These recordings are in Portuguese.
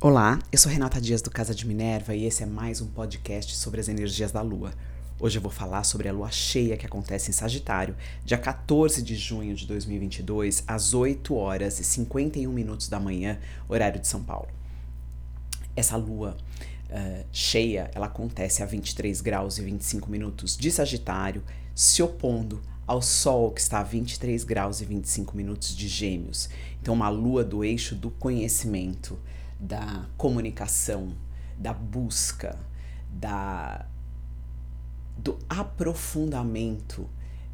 Olá, eu sou Renata Dias do Casa de Minerva e esse é mais um podcast sobre as energias da Lua. Hoje eu vou falar sobre a lua cheia que acontece em Sagitário, dia 14 de junho de 2022, às 8 horas e 51 minutos da manhã, horário de São Paulo. Essa lua uh, cheia, ela acontece a 23 graus e 25 minutos de Sagitário, se opondo ao Sol, que está a 23 graus e 25 minutos de Gêmeos. Então, uma lua do eixo do conhecimento da comunicação, da busca, da do aprofundamento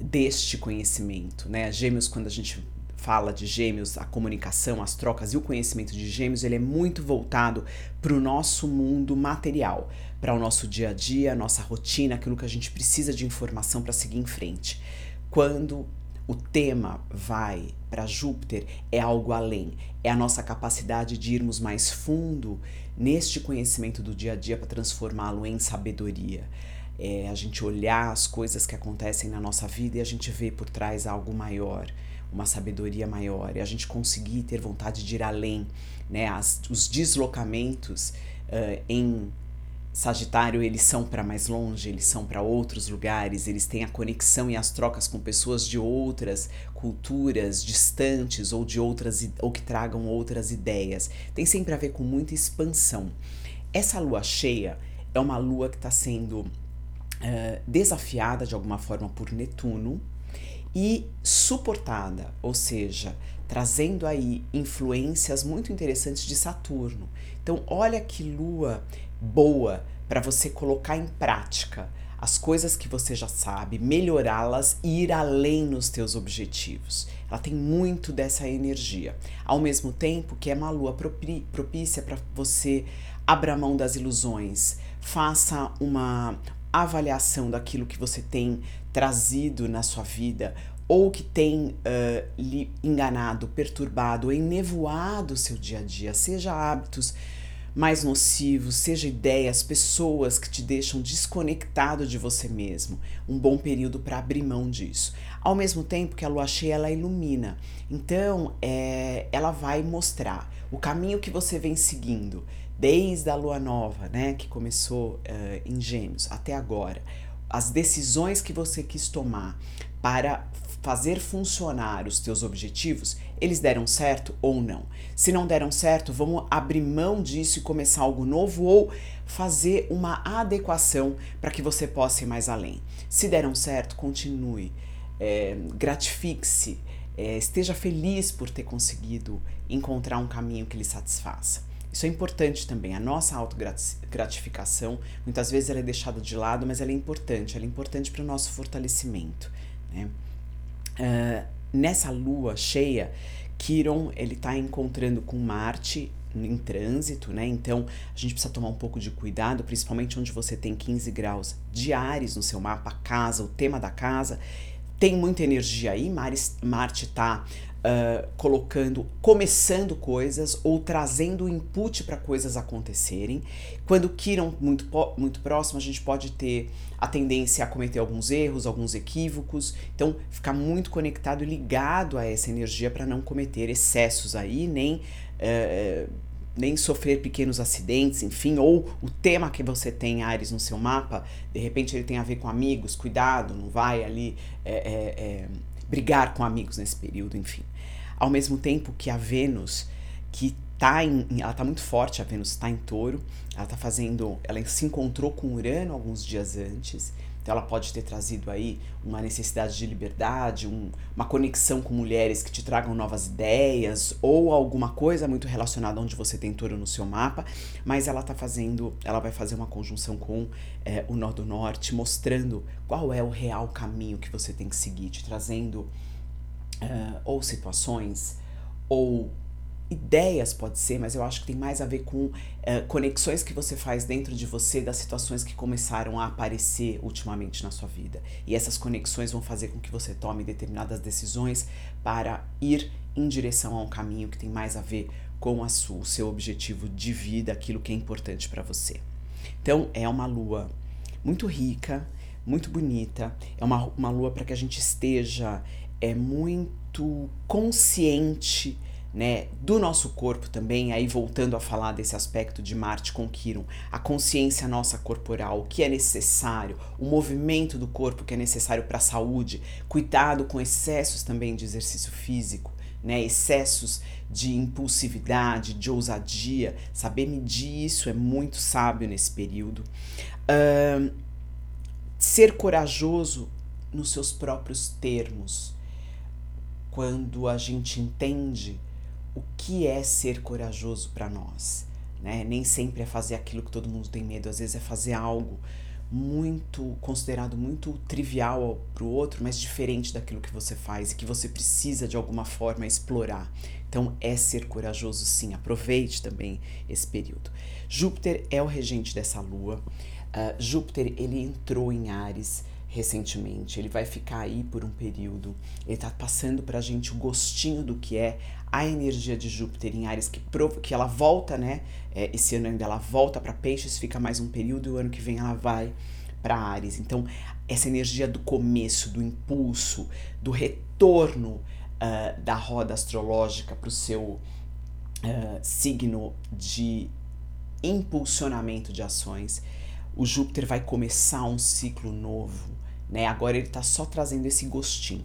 deste conhecimento, né? Gêmeos, quando a gente fala de gêmeos, a comunicação, as trocas e o conhecimento de gêmeos, ele é muito voltado para o nosso mundo material, para o nosso dia a dia, nossa rotina, aquilo que a gente precisa de informação para seguir em frente. Quando o tema vai para Júpiter é algo além, é a nossa capacidade de irmos mais fundo neste conhecimento do dia a dia para transformá-lo em sabedoria. É a gente olhar as coisas que acontecem na nossa vida e a gente vê por trás algo maior, uma sabedoria maior, e a gente conseguir ter vontade de ir além, né? As, os deslocamentos uh, em Sagitário, eles são para mais longe, eles são para outros lugares, eles têm a conexão e as trocas com pessoas de outras culturas distantes ou de outras ou que tragam outras ideias. Tem sempre a ver com muita expansão. Essa lua cheia é uma lua que está sendo uh, desafiada de alguma forma por Netuno e suportada, ou seja, trazendo aí influências muito interessantes de Saturno. Então, olha que lua boa para você colocar em prática as coisas que você já sabe, melhorá-las e ir além nos teus objetivos. Ela tem muito dessa energia. Ao mesmo tempo que é uma lua propícia para você abra mão das ilusões, faça uma avaliação daquilo que você tem trazido na sua vida ou que tem uh, lhe enganado, perturbado, enevoado o seu dia a dia, seja hábitos mais nocivos, seja ideias, pessoas que te deixam desconectado de você mesmo. Um bom período para abrir mão disso. Ao mesmo tempo que a lua cheia ela ilumina, então é, ela vai mostrar o caminho que você vem seguindo desde a lua nova, né, que começou uh, em Gêmeos até agora, as decisões que você quis tomar para fazer funcionar os teus objetivos, eles deram certo ou não. Se não deram certo, vamos abrir mão disso e começar algo novo ou fazer uma adequação para que você possa ir mais além. Se deram certo, continue, é, gratifique-se, é, esteja feliz por ter conseguido encontrar um caminho que lhe satisfaça. Isso é importante também. A nossa autogratificação, muitas vezes ela é deixada de lado, mas ela é importante. Ela é importante para o nosso fortalecimento. Né? Uh, nessa lua cheia, Quiron ele está encontrando com Marte em trânsito, né? Então a gente precisa tomar um pouco de cuidado, principalmente onde você tem 15 graus de Ares no seu mapa, casa, o tema da casa. Tem muita energia aí, Marte está uh, colocando, começando coisas ou trazendo input para coisas acontecerem. Quando Kiron muito, muito próximo, a gente pode ter a tendência a cometer alguns erros, alguns equívocos. Então, ficar muito conectado e ligado a essa energia para não cometer excessos aí, nem. Uh, nem sofrer pequenos acidentes, enfim, ou o tema que você tem, Ares, no seu mapa, de repente ele tem a ver com amigos, cuidado, não vai ali é, é, brigar com amigos nesse período, enfim. Ao mesmo tempo que a Vênus, que tá em, ela tá muito forte, a Vênus está em touro, ela tá fazendo, ela se encontrou com Urano alguns dias antes, então ela pode ter trazido aí uma necessidade de liberdade, um, uma conexão com mulheres que te tragam novas ideias ou alguma coisa muito relacionada onde você tem touro no seu mapa, mas ela tá fazendo, ela vai fazer uma conjunção com é, o nó do norte, mostrando qual é o real caminho que você tem que seguir, te trazendo uh, ou situações ou ideias pode ser, mas eu acho que tem mais a ver com uh, conexões que você faz dentro de você das situações que começaram a aparecer ultimamente na sua vida. E essas conexões vão fazer com que você tome determinadas decisões para ir em direção a um caminho que tem mais a ver com a sua, o seu objetivo de vida, aquilo que é importante para você. Então, é uma lua muito rica, muito bonita, é uma, uma lua para que a gente esteja é muito consciente né, do nosso corpo também, aí voltando a falar desse aspecto de Marte com Quiron, a consciência nossa corporal, o que é necessário, o movimento do corpo que é necessário para a saúde, cuidado com excessos também de exercício físico, né, excessos de impulsividade, de ousadia, saber medir isso é muito sábio nesse período. Ser corajoso nos seus próprios termos, quando a gente entende o que é ser corajoso para nós. Né? Nem sempre é fazer aquilo que todo mundo tem medo, às vezes é fazer algo muito considerado muito trivial para o outro, mas diferente daquilo que você faz e que você precisa de alguma forma explorar. Então é ser corajoso sim, aproveite também esse período. Júpiter é o regente dessa lua. Uh, Júpiter ele entrou em Ares recentemente, ele vai ficar aí por um período, ele está passando para a gente o gostinho do que é a energia de Júpiter em Ares, que, que ela volta, né? É, esse ano ainda ela volta para Peixes, fica mais um período, e o ano que vem ela vai para Ares. Então, essa energia do começo, do impulso, do retorno uh, da roda astrológica para o seu uh, signo de impulsionamento de ações, o Júpiter vai começar um ciclo novo, né? Agora ele está só trazendo esse gostinho.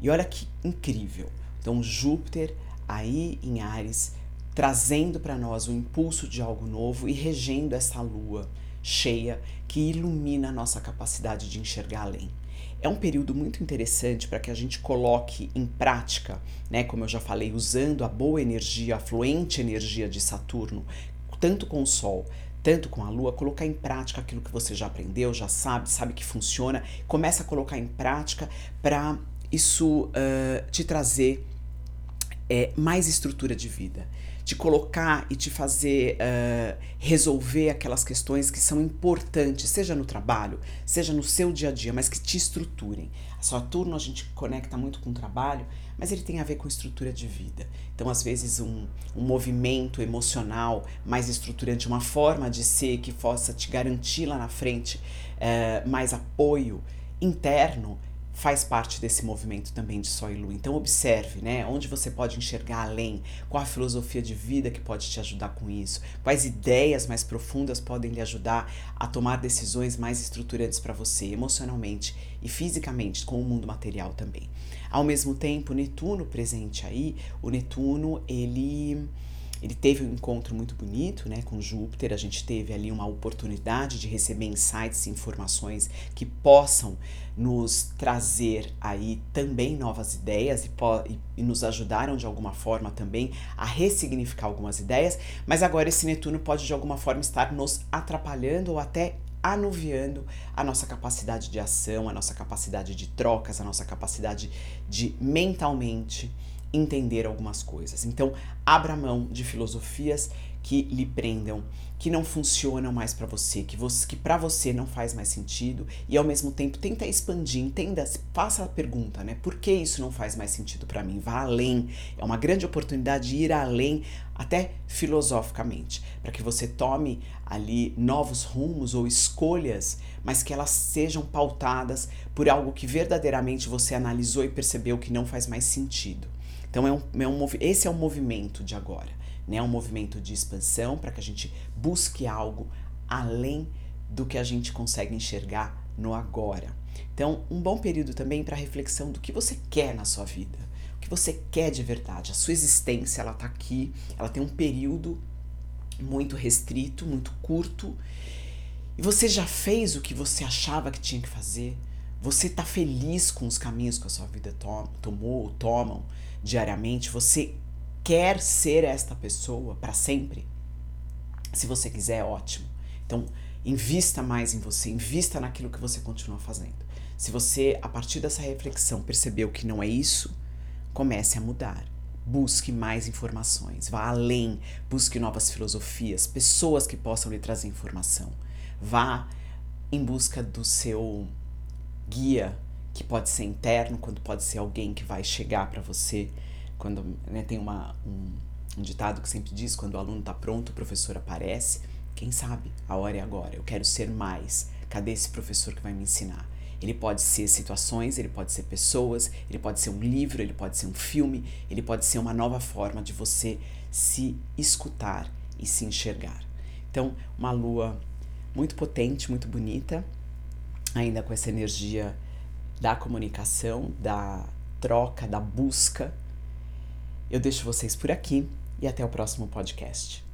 E olha que incrível. Então, Júpiter aí em Ares, trazendo para nós o impulso de algo novo e regendo essa lua cheia que ilumina a nossa capacidade de enxergar além. É um período muito interessante para que a gente coloque em prática, né, como eu já falei, usando a boa energia, a fluente energia de Saturno, tanto com o Sol, tanto com a Lua, colocar em prática aquilo que você já aprendeu, já sabe, sabe que funciona, começa a colocar em prática para isso uh, te trazer é, mais estrutura de vida, te colocar e te fazer uh, resolver aquelas questões que são importantes, seja no trabalho, seja no seu dia a dia, mas que te estruturem. A Saturno a gente conecta muito com o trabalho, mas ele tem a ver com estrutura de vida. Então, às vezes, um, um movimento emocional mais estruturante, uma forma de ser que possa te garantir lá na frente uh, mais apoio interno faz parte desse movimento também de Sol e Lua. Então observe, né, onde você pode enxergar além, qual a filosofia de vida que pode te ajudar com isso, quais ideias mais profundas podem lhe ajudar a tomar decisões mais estruturantes para você, emocionalmente e fisicamente, com o mundo material também. Ao mesmo tempo, Netuno presente aí, o Netuno, ele ele teve um encontro muito bonito né, com Júpiter, a gente teve ali uma oportunidade de receber insights e informações que possam nos trazer aí também novas ideias e, e, nos ajudaram de alguma forma também a ressignificar algumas ideias, mas agora esse Netuno pode de alguma forma estar nos atrapalhando ou até anuviando a nossa capacidade de ação, a nossa capacidade de trocas, a nossa capacidade de mentalmente entender algumas coisas. Então, abra mão de filosofias que lhe prendam, que não funcionam mais para você, que você que para você não faz mais sentido e ao mesmo tempo tenta expandir, entenda, faça a pergunta, né? Por que isso não faz mais sentido para mim? Vá além. É uma grande oportunidade de ir além até filosoficamente, para que você tome ali novos rumos ou escolhas, mas que elas sejam pautadas por algo que verdadeiramente você analisou e percebeu que não faz mais sentido. Então é um, é um, esse é o movimento de agora, né? É um movimento de expansão para que a gente busque algo além do que a gente consegue enxergar no agora. Então, um bom período também para reflexão do que você quer na sua vida, o que você quer de verdade. A sua existência, ela tá aqui, ela tem um período muito restrito, muito curto. E você já fez o que você achava que tinha que fazer? Você está feliz com os caminhos que a sua vida to tomou ou tomam? diariamente, você quer ser esta pessoa para sempre? Se você quiser, ótimo. Então, invista mais em você, invista naquilo que você continua fazendo. Se você, a partir dessa reflexão, percebeu que não é isso, comece a mudar. Busque mais informações, vá além, busque novas filosofias, pessoas que possam lhe trazer informação. Vá em busca do seu guia que pode ser interno, quando pode ser alguém que vai chegar para você. Quando né, tem uma, um, um, ditado que sempre diz: quando o aluno está pronto, o professor aparece. Quem sabe? A hora é agora. Eu quero ser mais. Cadê esse professor que vai me ensinar? Ele pode ser situações, ele pode ser pessoas, ele pode ser um livro, ele pode ser um filme, ele pode ser uma nova forma de você se escutar e se enxergar. Então, uma lua muito potente, muito bonita, ainda com essa energia da comunicação, da troca, da busca. Eu deixo vocês por aqui e até o próximo podcast.